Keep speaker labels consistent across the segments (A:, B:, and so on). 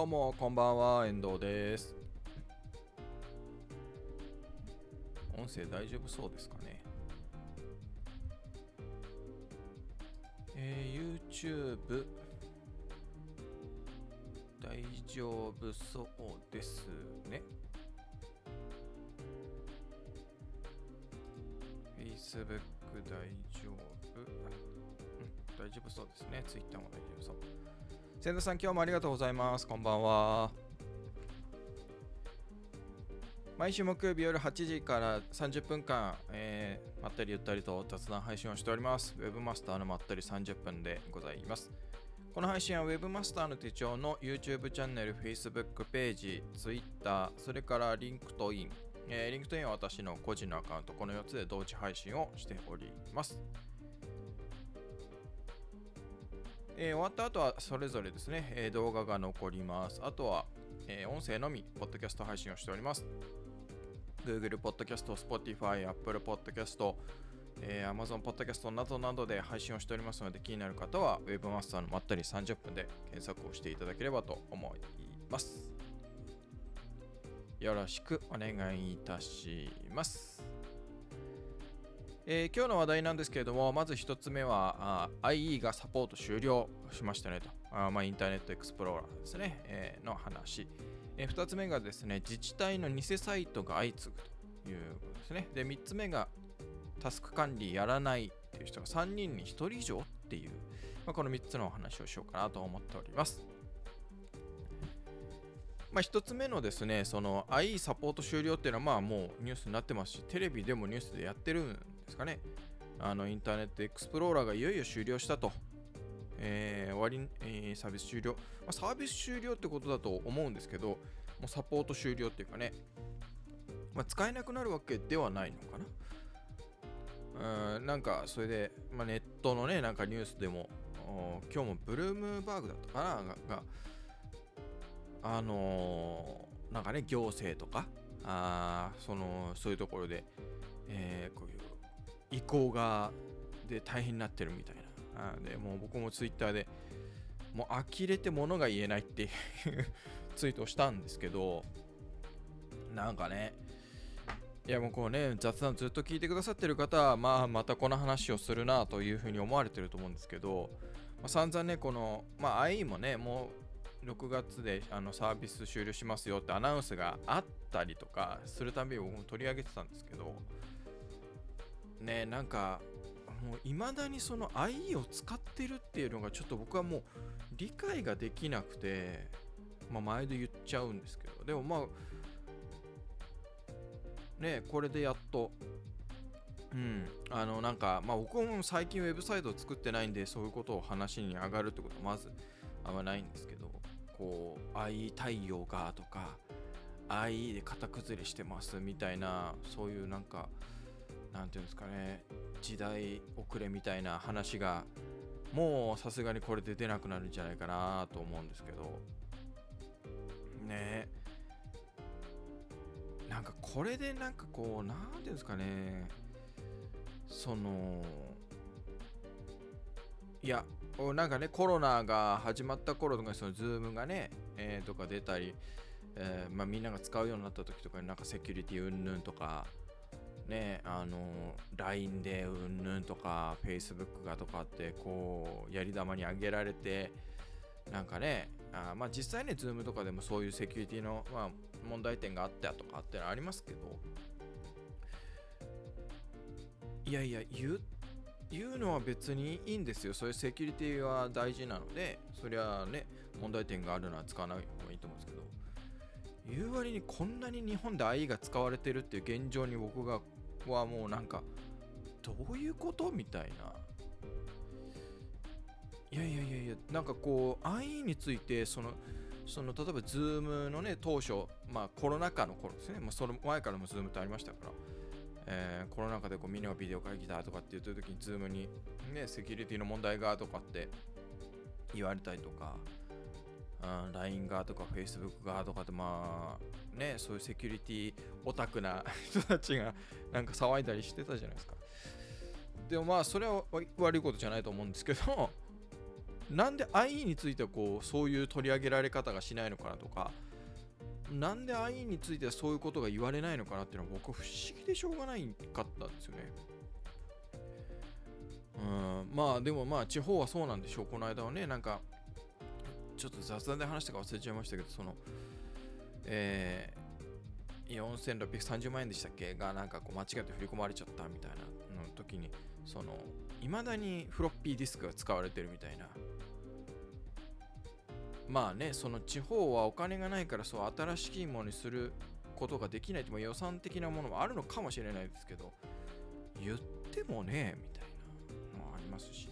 A: どうもこんばんは遠藤です。音声大丈夫そうですかね？えー、YouTube 大丈夫そうですね。Facebook 大丈夫、うん、大丈夫そうですね。Twitter も大丈夫そう。千田さん今日もありがとうございますこんばんは毎週木曜日夜8時から30分間、えー、まったりゆったりと雑談配信をしております。Webmaster のまったり30分でございます。この配信は Webmaster の手帳の YouTube チャンネル、Facebook ページ、Twitter、それから LinkedIn、えー、LinkedIn は私の個人のアカウント、この4つで同時配信をしております。え、終わった後はそれぞれですね、え、動画が残ります。あとは、え、音声のみ、ポッドキャスト配信をしております。Google Podcast、Spotify、Apple Podcast、え、Amazon Podcast などなどで配信をしておりますので気になる方は Webmaster のまったり30分で検索をしていただければと思います。よろしくお願いいたします。えー、今日の話題なんですけれども、まず1つ目はあ IE がサポート終了しましたねと。あまあ、インターネットエクスプローラーですね、えー、の話。えー、2つ目がですね、自治体の偽サイトが相次ぐということですね。で、3つ目がタスク管理やらないっていう人が3人に1人以上っていう、まあ、この3つのお話をしようかなと思っております。まあ、1つ目のですね、その IE サポート終了っていうのはまあもうニュースになってますし、テレビでもニュースでやってるんですかね。あのインターネットエクスプローラーがいよいよ終了したと。えー、終わり、えー、サービス終了、まあ、サービス終了ってことだと思うんですけど、もうサポート終了っていうかね、まあ、使えなくなるわけではないのかな。うん、なんかそれで、まあ、ネットのね、なんかニュースでも、今日もブルームバーグだったかな？が、あのー、なんかね、行政とか、あそのそういうところで、えー、こういう移行がで大変になってるみたいな。でもう僕もツイッターでもう呆れて物が言えないっていう ツイートをしたんですけどなんかねいやもうこうね雑談ずっと聞いてくださってる方は、まあ、またこの話をするなというふうに思われてると思うんですけど、まあ、散々ねこの、まあ、IE もねもう6月であのサービス終了しますよってアナウンスがあったりとかするたびに僕も取り上げてたんですけどねなんかもう未だにその IE を使ってるっていうのがちょっと僕はもう理解ができなくて、まあ、毎度言っちゃうんですけど。でもまあねこれでやっと。うん。あのなんかまあ僕も最近ウェブサイトを作ってないんでそういうことを話に上がるってことはまずあんまないんですけど。こう IE 対応がとか IE で型崩れしてますみたいなそういうなんかなんていうんですかね時代遅れみたいな話がもうさすがにこれで出なくなるんじゃないかなと思うんですけど。ね。なんかこれでなんかこうなんていうんですかね。そのいやなんかねコロナが始まった頃とかそのズームがね、えー、とか出たり、えーまあ、みんなが使うようになった時とかになんかセキュリティ云々とかね、あの、LINE でうんぬんとか、Facebook がとかって、こう、やり玉に上げられて、なんかね、あまあ実際ね、Zoom とかでもそういうセキュリティの、まあ、問題点があったとかってのありますけど、いやいや、言う、言うのは別にいいんですよ。そういうセキュリティは大事なので、そりゃね、問題点があるのは使わない方がいいと思うんですけど、言う割にこんなに日本で IE が使われてるっていう現状に僕がはもうなんかどういうこと？みたいな。いやいやいやいやなんかこう IE についてそのその例えば Zoom のね当初まあコロナ禍の頃ですね、まあ、その前からも Zoom ってありましたから、えー、コロナ禍でこうみんながビデオ会議だとかって言ってる時に Zoom にねセキュリティの問題がとかって言われたりとか。うん LINE 側とか Facebook 側とかでまあねそういうセキュリティオタクな 人たちがなんか騒いだりしてたじゃないですかでもまあそれは悪いことじゃないと思うんですけどなんで IE についてこうそういう取り上げられ方がしないのかなとかなんで IE についてはそういうことが言われないのかなっていうのは僕不思議でしょうがないかったんですよね。うんまあでもまあ地方はそうなんでしょう。この間はねなんかちょっと雑談で話したか忘れちゃいましたけどそのえー、4630万円でしたっけ？がなんかこう間違って振り込まれちゃったみたいなの時にそのいまだにフロッピーディスクが使われてるみたいな。まあねその地方はお金がないからそう新しいものにすることができないと予算的なものもあるのかもしれないですけど言ってもねみたいなのはありますし。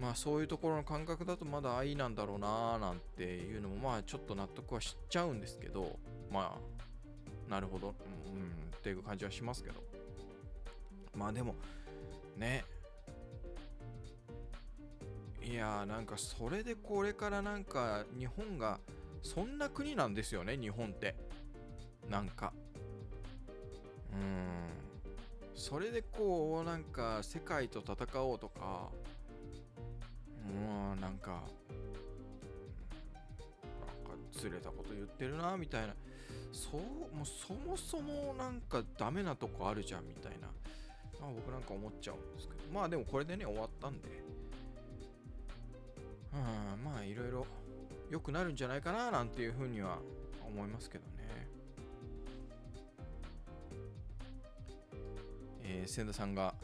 A: まあそういうところの感覚だとまだ愛なんだろうなーなんていうのもまあちょっと納得はしちゃうんですけどまあなるほど。うんっていう感じはしますけど。まあでもね。いやーなんかそれでこれからなんか日本がそんな国なんですよね日本って。なんか。うん。それでこうなんか世界と戦おうとか。うんなんかなんかずれたこと言ってるなみたいな。そうもうそもそもなんかダメなとこあるじゃんみたいな、まあ、僕なんか思っちゃうんですけど。まあでもこれでね終わったんで。うんまあいろいろ良くなるんじゃないかななんていうふうには思いますけどね。えー、千田さんが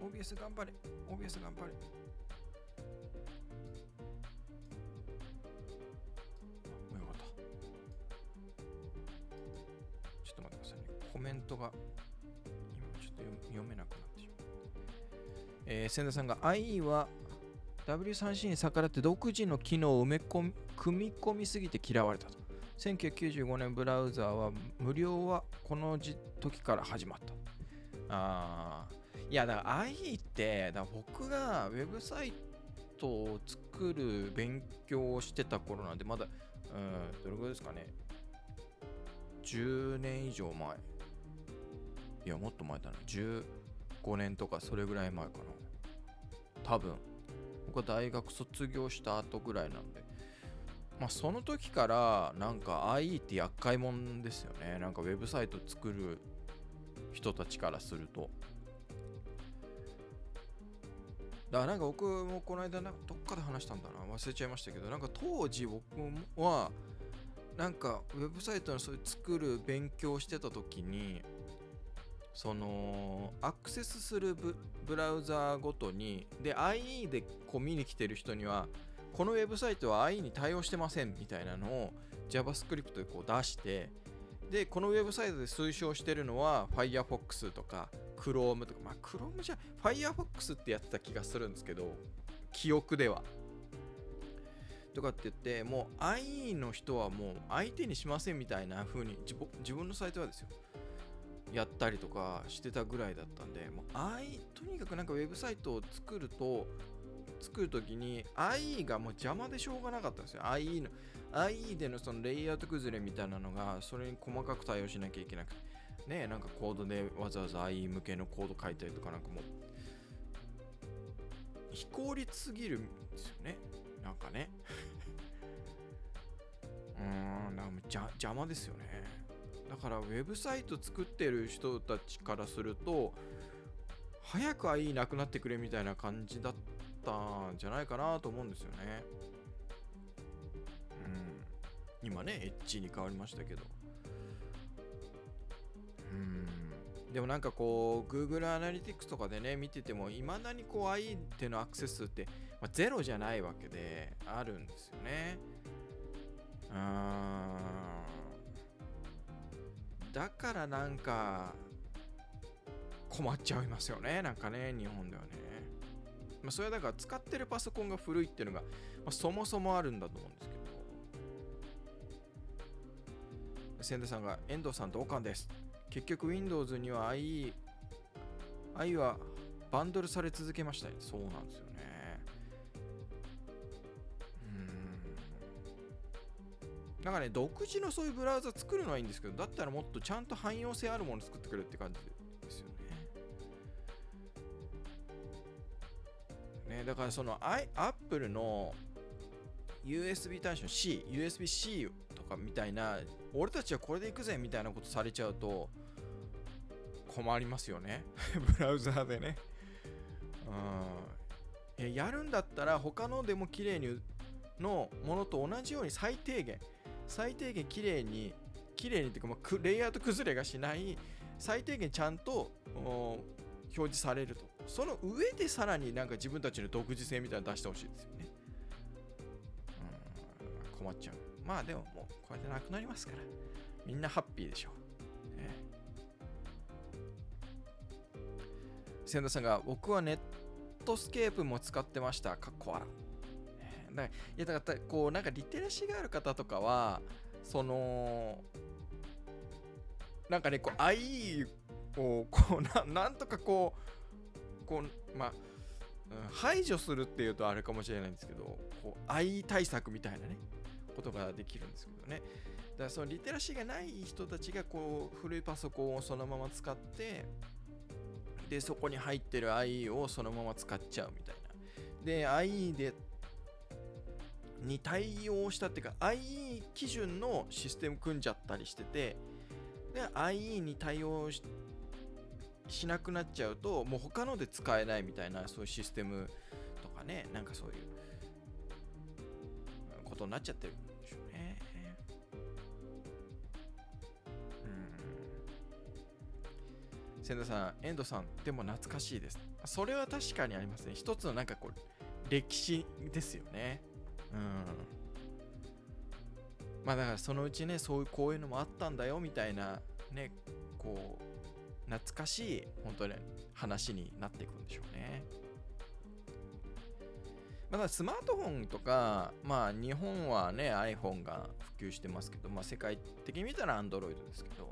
A: OBS OBS 頑張れ。OBS 頑張れ。よかった。ちょっと待ってくださいね。コメントが今ちょっと読めなくなってしまうえー、千田さんが IE は W3C に逆らって独自の機能を埋め込み組み込みすぎて嫌われたと。1995年ブラウザーは無料はこの時から始まった。あいやだから IE ってだ僕がウェブサイトを作る勉強をしてた頃なんでまだ、うん、どれぐらいですかね。10年以上前。いやもっと前だな。15年とかそれぐらい前かな。多分。僕は大学卒業した後ぐらいなんで。まあその時からなんか IE って厄介もんですよね。なんかウェブサイト作る人たちからすると。だからなんか僕もこの間なんかどっかで話したんだな。忘れちゃいましたけどなんか当時僕はなんかウェブサイトのそういう作る勉強してた時にそのアクセスするブラウザーごとにで IE でこう見に来てる人にはこのウェブサイトは IE に対応してませんみたいなのを JavaScript でこう出してでこのウェブサイトで推奨してるのは Firefox とか Chrome とかまあ Chrome じゃ Firefox ってやってた気がするんですけど記憶では。とかって言ってもう IE の人はもう相手にしませんみたいな風に自分のサイトはですよ。やったりとかしてたぐらいだったんで、もう I、とにかくなんかウェブサイトを作ると、作るときに IE がもう邪魔でしょうがなかったんですよ。IE の、IE でのそのレイアウト崩れみたいなのが、それに細かく対応しなきゃいけなくて、ね、なんかコードでわざわざ IE 向けのコード書いたりとかなんかもう、非効率すぎるんですよね。なんかね。うーん、なんか邪魔ですよね。だからウェブサイト作ってる人たちからすると早くはいいなくなってくれみたいな感じだったんじゃないかなと思うんですよね。うん。今ね、エッジに変わりましたけど。でもなんかこう、Google Analytics とかでね、見てても、いまだにこう IE ってのアクセスって、まあ、ゼロじゃないわけで、あるんですよね。うーん。だからなんか困っちゃいますよねなんかね日本ではねまあそれはだから使ってるパソコンが古いっていうのが、まあ、そもそもあるんだと思うんですけど千田さんが遠藤さん同感です結局 Windows には IE IE はバンドルされ続けましたそうなんですよね。うん。なんかね、独自のそういうブラウザ作るのはいいんですけど、だったらもっとちゃんと汎用性あるもの作ってくれって感じですよね。ね、だからその Apple の USB 端子 C、USB-C とかみたいな、俺たちはこれでいくぜみたいなことされちゃうと困りますよね。ブラウザーでね。うん。やるんだったら他のでも綺麗にのものと同じように最低限最低限綺麗に綺麗にっていうか、まあ、レイアウト崩れがしない最低限ちゃんと表示されるとその上でさらになんか自分たちの独自性みたいなの出してほしいですよねうん困っちゃうまあでももうこれでなくなりますからみんなハッピーでしょう、千田さんが僕はネットスケープも使ってました。かっこ笑だいやだからこうなんかリテラシーがある方とかはそのなんかねこう IE をこうななんとかこうこうまあ、排除するっていうとあれかもしれないんですけどこう IE 対策みたいなねことができるんですけどね。だからそのリテラシーがない人たちがこう古いパソコンをそのまま使ってでそこに入ってる IE をそのまま使っちゃうみたいな。で IE でに対応したっていうか IE 基準のシステム組んじゃったりしててで IE に対応しなくなっちゃうともう他ので使えないみたいなそういうシステムとかねなんかそういうことになっちゃってる。千田さん遠藤さんでも懐かしいです。それは確かにありますね一つのなんかこう歴史ですよね。うん。まあだからそのうちねそういうこういうのもあったんだよみたいなねこう懐かしい本当に話になっていくんでしょうね。まだスマートフォンとかまあ日本はね iPhone が普及してますけどまあ世界的に見たら Android ですけど、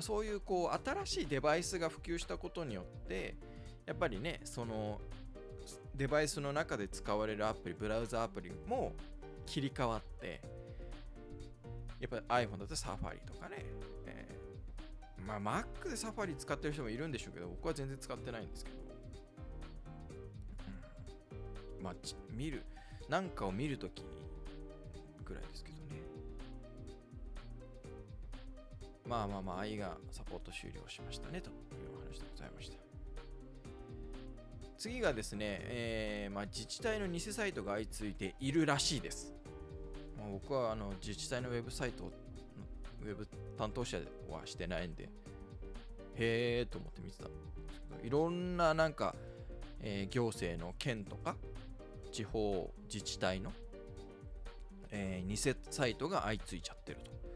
A: そういうこう新しいデバイスが普及したことによってやっぱりねそのデバイスの中で使われるアプリ、ブラウザアプリも切り替わって、やっぱり iPhone だとサファリとかね、えー、まあ Mac でサファリ使ってる人もいるんでしょうけど、僕は全然使ってないんですけど、うん、まあ見る、なんかを見るときにぐらいですけど。まあまあまあ、愛がサポート終了しましたねというお話でございました。次がですね、えー、まあ、自治体の偽サイトが相次いでいるらしいです。まあ、僕はあの自治体のウェブサイトの、ウェブ担当者はしてないんで、へーと思って見てた、いろんななんか、えー、行政の県とか、地方自治体の、えー、偽サイトが相次いちゃってると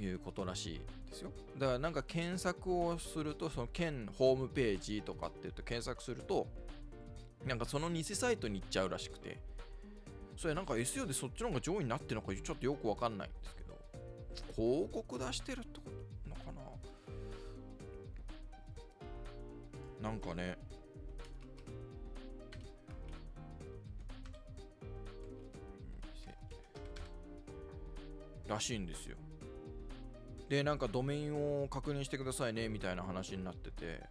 A: いうことらしいですよ。だからなんか検索をするとその県ホームページとかって言って検索するとなんかその偽サイトに行っちゃうらしくて。それなんか SEO でそっちの方が上位になってるのかちょっとよくわかんないんですけど広告出してるってことなのかな？なんかね。らしいんですよ。でなんかドメインを確認してくださいねみたいな話になってて。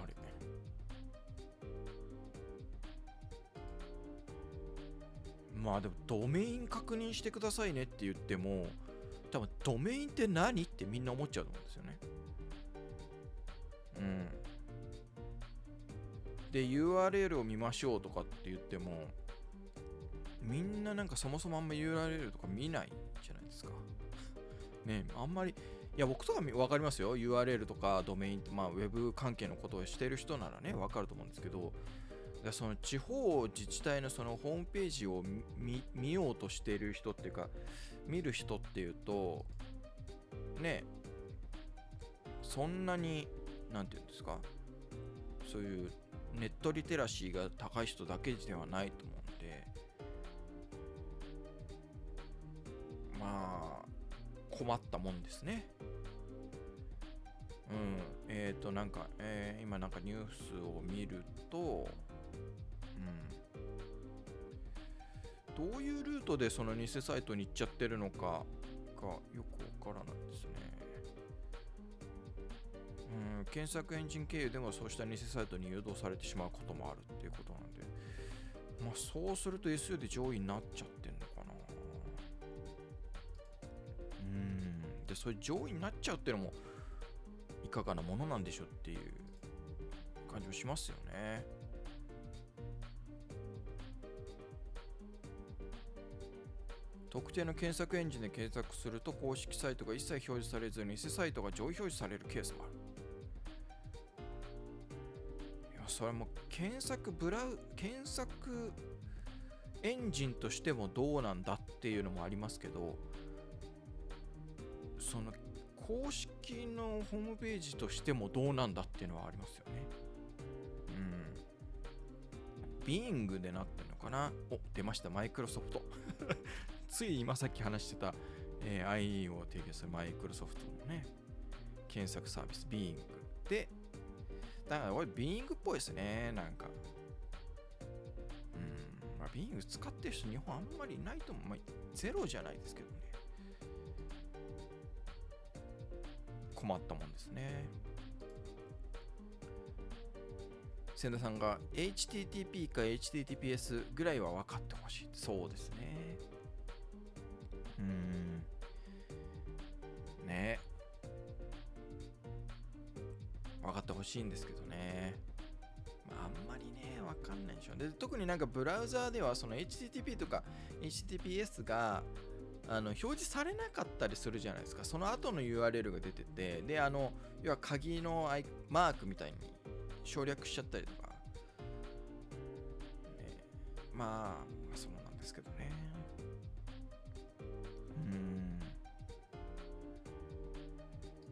A: あれ？まあでもドメイン確認してくださいねって言っても多分ドメインって何？ってみんな思っちゃうと思うんですよね。うん。で URL を見ましょうとかって言ってもみんななんかそもそもあんま URL とか見ないじゃないですか。ねあんまり、いや僕とか分かりますよ。URL とかドメインまあウェブ関係のことをしてる人ならね、分かると思うんですけど、その地方自治体のそのホームページを見ようとしてる人っていうか、見る人っていうと、ね、そんなに、なんていうんですか、そういうネットリテラシーが高い人だけではないと思困ったもんですね。うん。えっ、ー、と、なんか、えー、今なんかニュースを見ると、うん。どういうルートでその偽サイトに行っちゃってるのかがよくわからないですね。うん、検索エンジン経由でもそうした偽サイトに誘導されてしまうこともあるっていうことなんで、まあそうすると SEO で上位になっちゃってで、それ上位になっちゃうっていうのもいかがなものなんでしょうっていう感じもしますよね。特定の検索エンジンで検索すると公式サイトが一切表示されず偽サイトが上位表示されるケースもある。いや、それも検索ブラウ、検索エンジンとしてもどうなんだっていうのもありますけど、その公式のホームページとしてもどうなんだっていうのはありますよね。うん。ビーングでなってるのかな？お、出ました、マイクロソフト。つい今さっき話してた、えー、IE を提供するマイクロソフトのね、検索サービス、ビーングで、だからこれビーイングっぽいですね、なんか。うん、まあ、ビーイング使ってる人日本あんまりいないと思う。まあ、ゼロじゃないですけどね。困ったもんですね。千田さんが HTTP か HTTPS ぐらいは分かってほしい。そうですね。うーん。ね分かってほしいんですけどね。あ、あんまりね、分かんないでしょ。で、特になんかブラウザーではその HTTP とか HTTPS があの表示されなかったりするじゃないですか。その後の URL が出てて、で、あの、要は鍵のアイマークみたいに省略しちゃったりとか。ね、まあ、そうなんですけどね。うん。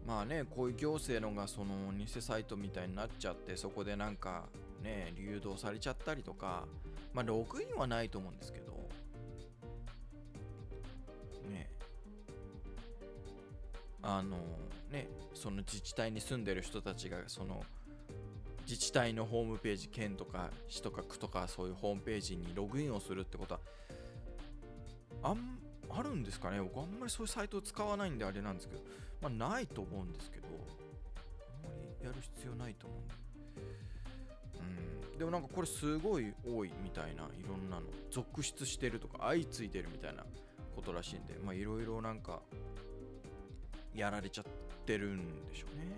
A: まあね、こういう行政のがその偽サイトみたいになっちゃって、そこでなんかね、流動されちゃったりとか、まあ、ログインはないと思うんですけど、あのね、その自治体に住んでる人たちが、その自治体のホームページ、県とか市とか区とかそういうホームページにログインをするってことは、あん、あるんですかね？僕あんまりそういうサイトを使わないんであれなんですけど、まあないと思うんですけど、あんまりやる必要ないと思うんで。うん、でもなんかこれすごい多いみたいな、いろんなの、続出してるとか、相次いでるみたいなことらしいんで、まあいろいろなんか、やられちゃってるんでしょうね。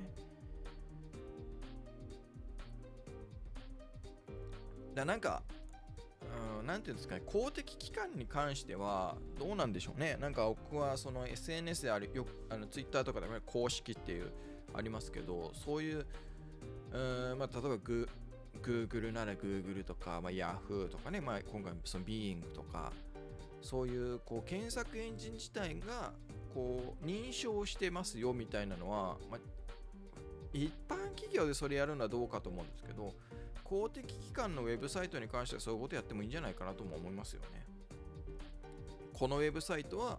A: だなんか、うん、なんていうんですかね、公的機関に関してはどうなんでしょうね。なんか僕はその SNS である、よあの Twitter とかでも公式っていうありますけど、そういう、うんまあ、例えばグ Google なら Google とか、まあ、Yahoo とかね、まあ、今回その Being とか、そういうこう検索エンジン自体がこう認証してますよみたいなのは、まあ、一般企業でそれやるのはどうかと思うんですけど、公的機関のウェブサイトに関してはそういうことやってもいいんじゃないかなとも思いますよね。このウェブサイトは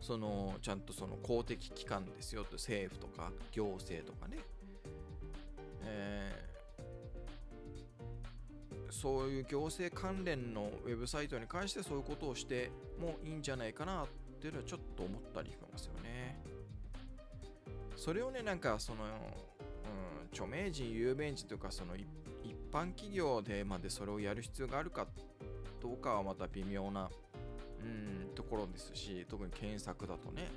A: そのちゃんとその公的機関ですよと政府とか行政とかね、えーそういう行政関連のウェブサイトに関してそういうことをしてもいいんじゃないかなっていうのはちょっと思ったりしますよね。それをねなんかその、うん、著名人有名人とかその一般企業でまでそれをやる必要があるかどうかはまた微妙な、うん、ところですし特に検索だとね、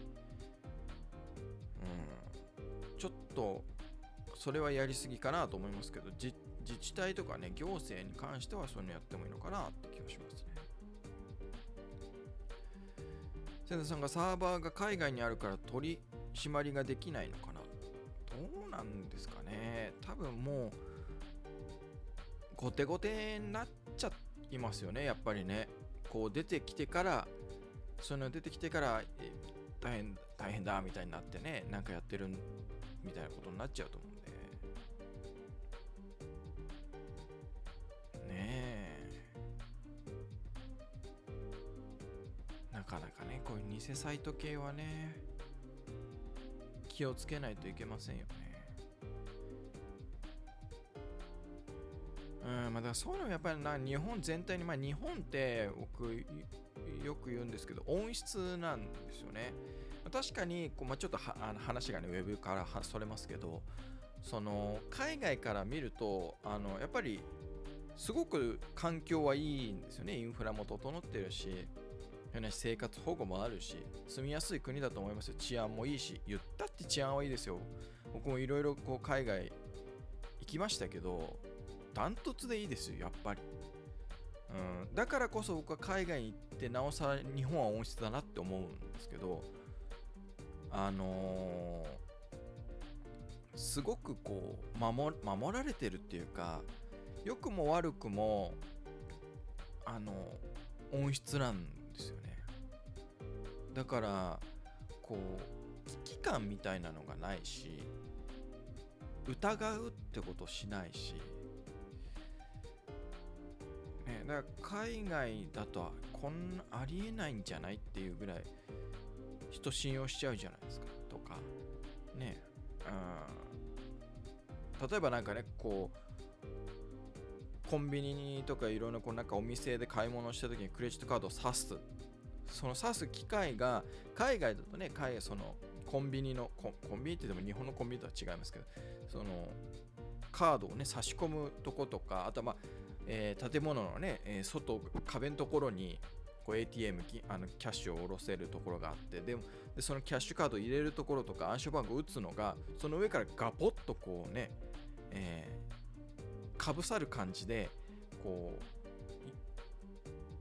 A: うん、ちょっとそれはやりすぎかなと思いますけど自自治体とかね行政に関してはそういうのやってもいいのかなって気がしますね千田さんがサーバーが海外にあるから取り締まりができないのかな？どうなんですかね？多分もう後手後手になっちゃいますよねやっぱりね。こう出てきてからその出てきてから大変大変だみたいになってねなんかやってるみたいなことになっちゃうとかなかねこういう偽サイト系はね気をつけないといけませんよね。うんまあ、だからそういうのもやっぱりな日本全体に、まあ、日本って僕よく言うんですけど音質なんですよね。確かにこう、まあ、ちょっとあの話がねウェブからそれますけどその海外から見るとあのやっぱりすごく環境はいいんですよね。インフラも整ってるし。ね生活保護もあるし住みやすい国だと思いますよ。治安もいいし言ったって治安はいいですよ。僕もいろいろ海外行きましたけどダントツでいいですよやっぱり、うん、だからこそ僕は海外に行ってなおさら日本は温室だなって思うんですけどあのー、すごくこう守られてるっていうか良くも悪くもあの音質なんですよね。だからこう危機感みたいなのがないし疑うってことしないし、ね、だから海外だとこんなありえないんじゃないっていうぐらい人信用しちゃうじゃないですかとか。ねうん。例えばなんかねこうコンビニとかいろんなこうなんかお店で買い物した時にクレジットカードを挿す。その挿す機械が海外だとね海外そのコンビニのコンビニってでも日本のコンビニとは違いますけどそのカードをね差し込むとことかあとは、えー、建物のね、えー、外壁のところに ATM あのキャッシュを下ろせるところがあってでもでそのキャッシュカードを入れるところとか暗証番号を打つのがその上からガポッとこうね、えー、かぶさる感じでこう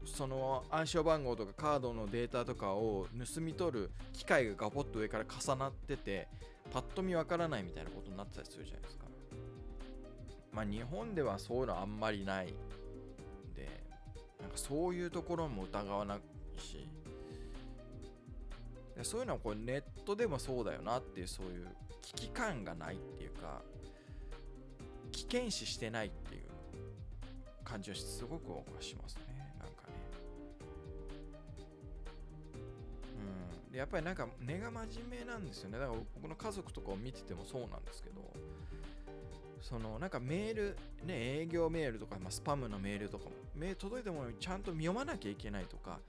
A: その暗証番号とかカードのデータとかを盗み取る機械がガポッと上から重なっててパッと見わからないみたいなことになってたりするじゃないですか。まあ日本ではそういうのあんまりないでなんかそういうところも疑わないし。そういうのはこれネットでもそうだよなっていうそういう危機感がないっていうか危険視してないっていう感じはすごくしますね。でやっぱりなんか根が真面目なんですよねだから僕の家族とかを見ててもそうなんですけどそのなんかメール、ね、営業メールとか、まあ、スパムのメールとかも、メール届いたものちゃんと読まなきゃいけないとか、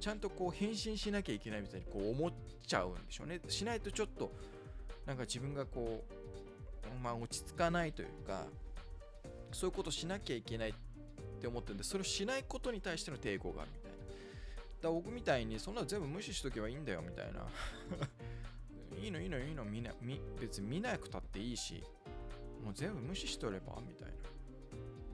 A: ちゃんとこう返信しなきゃいけないみたいにこう思っちゃうんでしょうね。しないとちょっと、なんか自分がこう、まあ落ち着かないというか、そういうことしなきゃいけないって思ってるんで、それをしないことに対しての抵抗がある。だ僕みたいに、そんなの全部無視しとけばいいんだよみたいな。いいのいいのいいの見な別に見なくたっていいしもう全部無視しとればみたいな。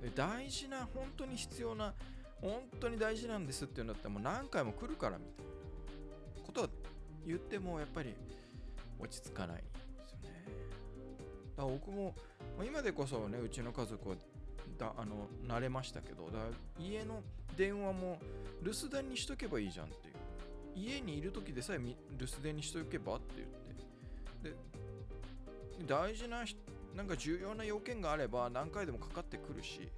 A: で大事な、本当に必要な、本当に大事なんですっていうんだったらもう何回も来るからみたいなことは言ってもやっぱり落ち着かないんですよね。だから僕も、今でこそね、うちの家族はだあの慣れましたけど、だ家の電話も留守電にしとけばいいじゃんっていう。家にいる時でさえ留守電にしとけばって言って。で、大事ななんか重要な要件があれば何回でもかかってくるし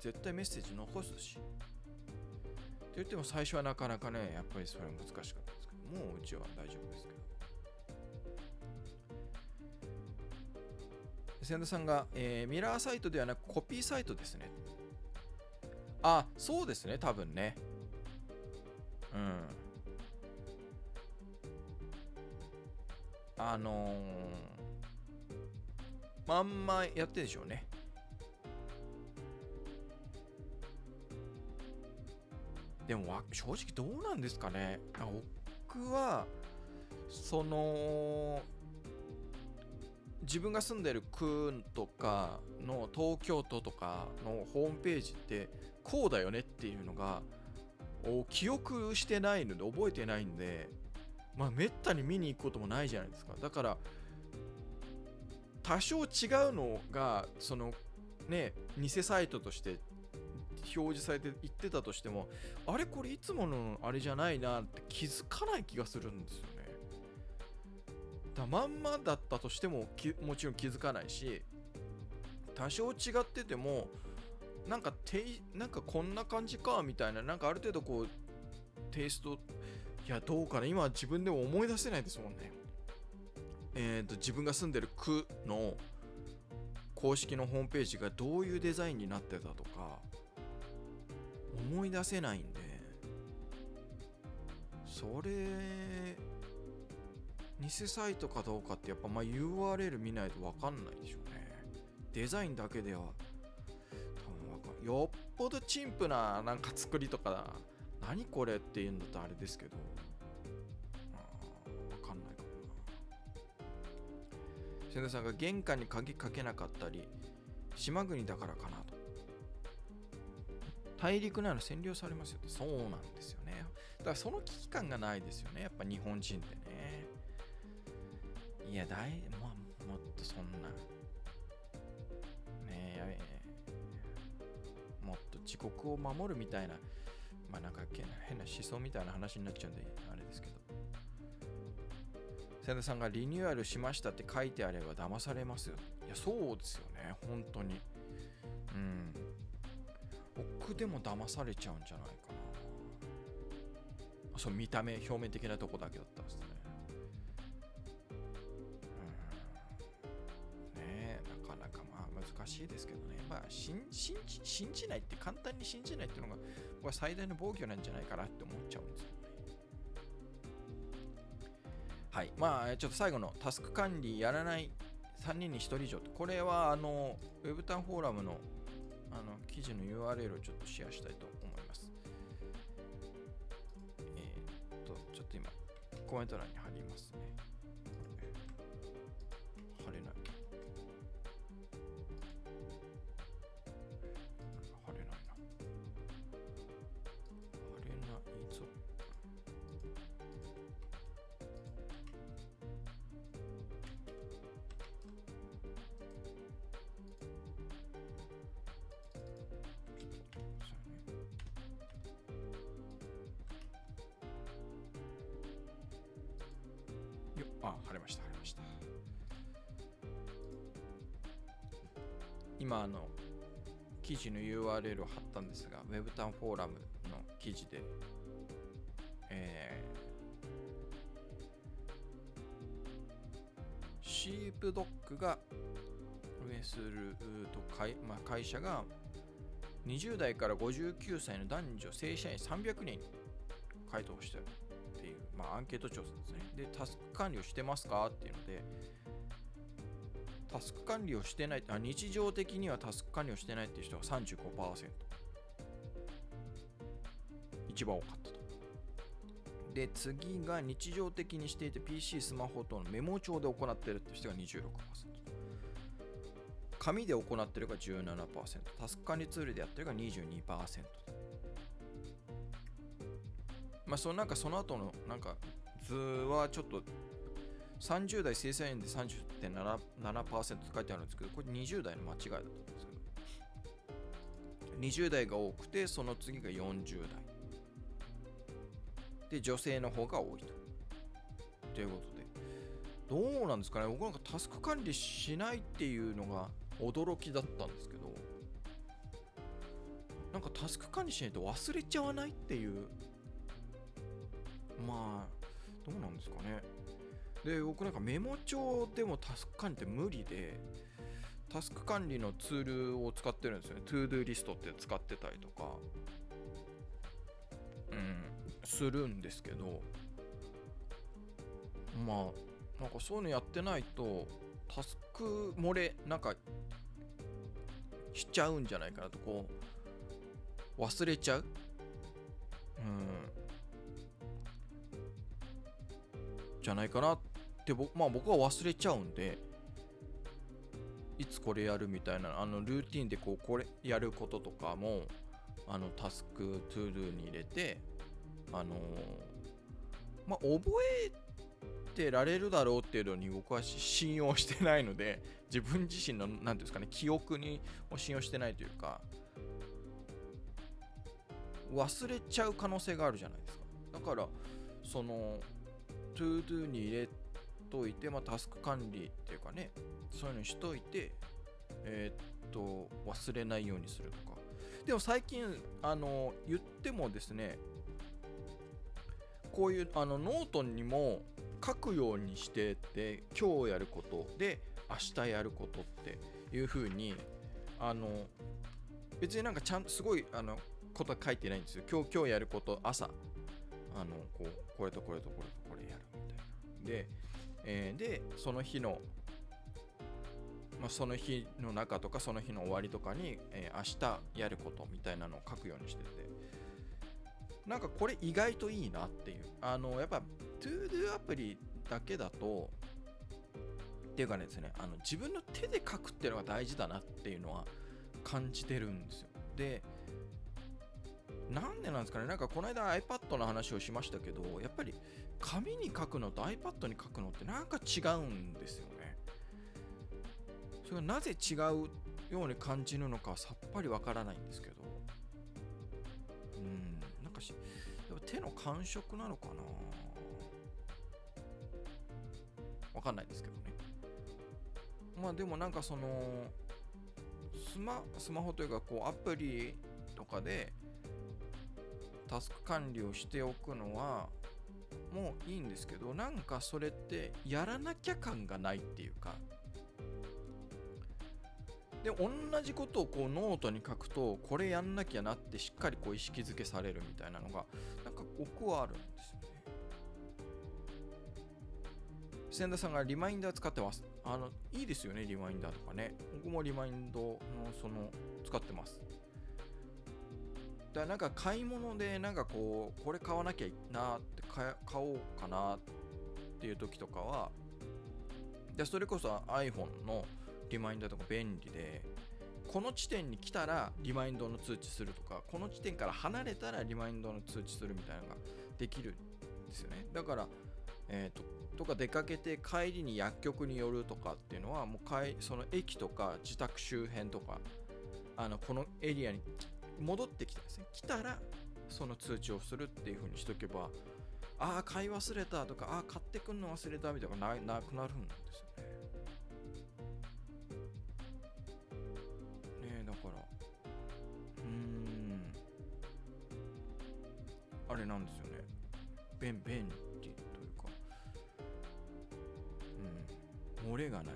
A: 絶対メッセージ残すしって言っても最初はなかなかねやっぱりそれは難しかったですけどもううちは大丈夫ですけど千田さんが、えー、ミラーサイトではなくコピーサイトですねあそうですね多分ね。うん。あのーまんまやってるでしょうね。でも正直どうなんですかね。僕はその自分が住んでる区とかの東京都とかのホームページってこうだよねっていうのが記憶してないので覚えてないんでまあめったに見に行くこともないじゃないですか。だから多少違うのがそのね偽サイトとして表示されて言ってたとしてもあれこれいつものあれじゃないなって気づかない気がするんですよね。だまんまだったとしてももちろん気づかないし多少違っててもなんかてなんかこんな感じかみたいななんかある程度こうテイストいやどうかな今自分でも思い出せないですもんね。えーと、自分が住んでる区の公式のホームページがどういうデザインになってたとか思い出せないんでそれ偽サイトかどうかってやっぱまあ URL 見ないと分かんないでしょうね。デザインだけではよっぽどチンプななんか作りとか何これっていうんだとあれですけど。分かんないかもな。千田さんが玄関に鍵かけなかったり島国だからかなと。大陸なら占領されますよって。そうなんですよね。だからその危機感がないですよね。やっぱ日本人ってね。いやだいももっとそんな。自国を守るみたいなまあなんか変な思想みたいな話になっちゃうんであれですけど。千田さんがリニューアルしましたって書いてあれば騙されますよ。いやそうですよね。本当に。うん。僕でも騙されちゃうんじゃないかな。そう見た目表面的なとこだけだったんですね。うん。ねなかなかまあ難しいですけどね。まあ信じない簡単に信じないっていうのが僕は最大の防御なんじゃないかなって思っちゃうんですよねはいまあちょっと最後のタスク管理やらない3人に1人以上これはあのウェブタウンフォーラムのあの記事の URL をちょっとシェアしたいと思います。えー、っと、ちょっと今、コメント欄に貼りますね。あ、貼れました、貼れました。今、あの、記事の URL を貼ったんですが、ウェブタウンフォーラムの記事で、えー、シープドッグが運営すると会,、まあ、会社が20代から59歳の男女正社員300人に回答してる、まあ、アンケート調査ですね。で、タスク管理をしてますかっていうので、タスク管理をしてないあ、日常的にはタスク管理をしてないっていう人が35%。一番多かったと。で、次が日常的にしていて PC、スマホとのメモ帳で行ってるって人が26%。紙で行ってるが17%、タスク管理ツールでやってるが22%。まあ、そのなんかその後のなんか図はちょっと30代正社員で30.7%って書いてあるんですけど、これ20代の間違いだと思うんですけど、20代が多くて、その次が40代。で、女性の方が多いと。ということで、どうなんですかね僕なんかタスク管理しないっていうのが驚きだったんですけど、なんかタスク管理しないと忘れちゃわないっていうどうなんですかね。で僕なんかメモ帳でもタスク管理って無理でタスク管理のツールを使ってるんですよね。ToDo リストって使ってたりとか。うん。するんですけど。まあなんかそういうのやってないとタスク漏れなんかしちゃうんじゃないかなとこう忘れちゃう。うん。じゃないかなって僕,、まあ、僕は忘れちゃうんでいつこれやるみたいなあのルーティンでこうこれやることとかもあのタスク ToDo に入れてあのー、まあ覚えてられるだろうっていうのに僕は信用してないので 自分自身の何ていうんですかね記憶にを信用してないというか忘れちゃう可能性があるじゃないですか。だからその ToDo に入れといて、まあ、タスク管理っていうかね、そういうのしといて、えー、っと、忘れないようにするとか。でも最近、あの、言ってもですね、こういうあのノートにも書くようにしてって、今日やることで、明日やることっていう風に、あの、別になんかちゃんとすごいあのことは書いてないんですよ。今日、今日やること、朝、あのこうこれとこれとこれとこれやるみたいな。で,、えーでその日のまあ、その日の中とかその日の終わりとかに、えー明日やることみたいなのを書くようにしてて。なんかこれ意外といいなっていう。あのやっぱ ToDo アプリだけだとっていうかねですねあの自分の手で書くっていうのが大事だなっていうのは感じてるんですよ。でなんでなんですかね。なんかこの間 iPad の話をしましたけどやっぱり紙に書くのと iPad に書くのってなんか違うんですよね。それがなぜ違うように感じるのかさっぱりわからないんですけど。うんなんかしやっぱ手の感触なのかな。わかんないですけどね。まあでもなんかそのスマスマホというかこうアプリとかでタスク管理をしておくのはもういいんですけどなんかそれってやらなきゃ感がないっていうか。で同じことをこうノートに書くとこれやんなきゃなってしっかりこう意識づけされるみたいなのがなんか僕はあるんですよね。千田さんがリマインダー使ってます。あのいいですよねリマインダーとかね。僕もリマインドのその使ってます。だからなんか買い物でなんかこうこれ買わなきゃいいなって買おうかなっていう時とかはでそれこそ iPhone のリマインダーとか便利でこの地点に来たらリマインドの通知するとかこの地点から離れたらリマインドの通知するみたいなのができるんですよね。だからえーととか出かけて帰りに薬局に寄るとかっていうのはもうその駅とか自宅周辺とかあのこのエリアに戻ってきたんですね。来たらその通知をするっていう風にしとけばああ買い忘れたとかああ買ってくんの忘れたみたいなのがなくなるんですよね。ねえだからうーん。あれなんですよね。便便利というかうん。漏れがない。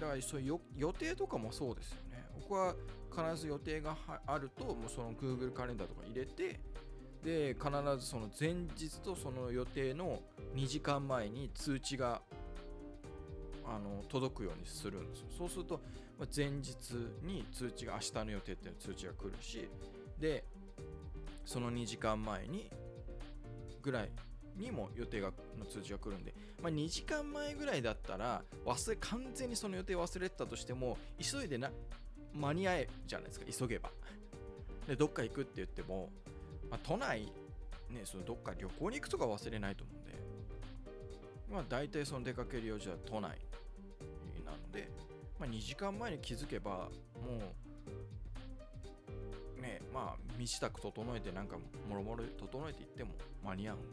A: だからそう予定とかもそうですよね。僕は必ず予定があるともうその Google カレンダーとか入れてで必ずその前日とその予定の2時間前に通知があの届くようにするんですよ。そうするとま前日に通知が明日の予定っていう通知が来るしでその2時間前にぐらいにも予定がの通知が来るんで、まあ、2時間前ぐらいだったら忘れ完全にその予定忘れてたとしても急いでな間に合えじゃないですか。急げば。でどっか行くって言っても、まあ、都内ねそのどっか旅行に行くとか忘れないと思うんで。まあ大体その出かける用事は都内なので、まあ、2時間前に気づけばもうねまあ身支度整えてなんかもろもろ整えていっても間に合うんで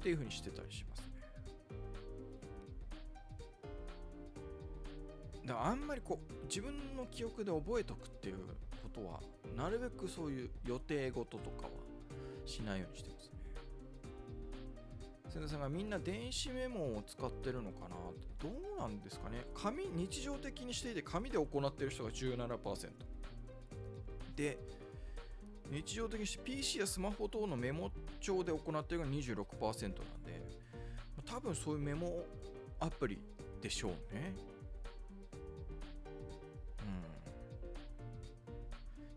A: っていう風にしてたりします。だからあんまりこう自分の記憶で覚えとくっていうことはなるべくそういう予定事とかはしないようにしてますね。千田さんがみんな電子メモを使ってるのかなどうなんですかね。紙日常的にしていて紙で行ってる人が17%で日常的にして PC やスマホ等のメモ帳で行っているのが26%なんで多分そういうメモアプリでしょうね。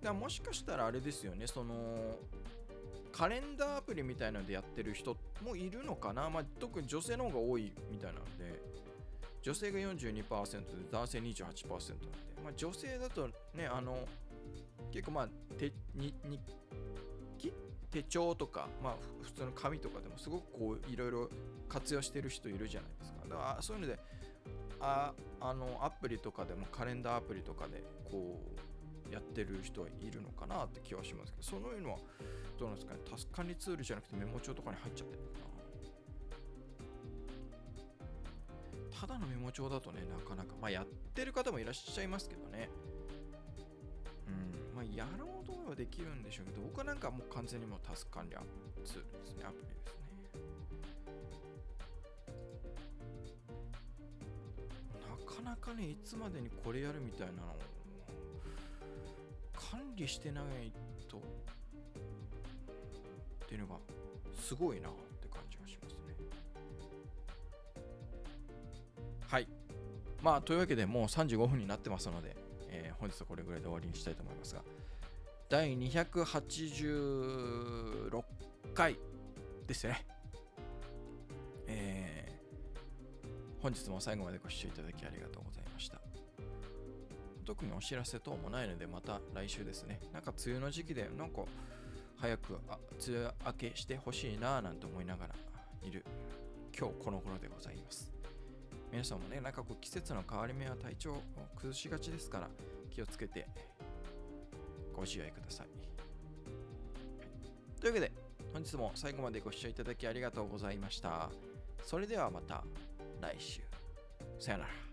A: だもしかしたらあれですよねそのカレンダーアプリみたいなのでやってる人もいるのかな、まあ、特に女性の方が多いみたいなので。女性が42%で男性28%なんで、まあ、女性だとねあの結構まあ手に日記手帳とか、まあ、普通の紙とかでもすごくこういろいろ活用してる人いるじゃないですか。だからそういうのでああのアプリとかでもカレンダーアプリとかでこうやってる人はいるのかなって気はしますけどそういうのはどうなんですかねタスク管理ツールじゃなくてメモ帳とかに入っちゃってるのかな。ただのメモ帳だとねなかなかまあやってる方もいらっしゃいますけどね。うんまあやろうと思えばできるんでしょうけど僕はなんかもう完全にもうタスク管理ツールですねアプリですね。なかなかねいつまでにこれやるみたいなの理してないとっていうのがすごいなって感じがしますね。はい。まあ、というわけでもう35分になってますので、えー本日はこれぐらいで終わりにしたいと思いますが、第286回ですね。えー本日も最後までご視聴いただきありがとうございました。特にお知らせ等もないので、また来週ですね。なんか梅雨の時期で、なんか早くあ梅雨明けしてほしいなぁなんて思いながらいる今日この頃でございます。皆さんもね、なんかこう季節の変わり目は体調を崩しがちですから気をつけてご自愛ください。というわけで、本日も最後までご視聴いただきありがとうございました。それではまた来週。さよなら。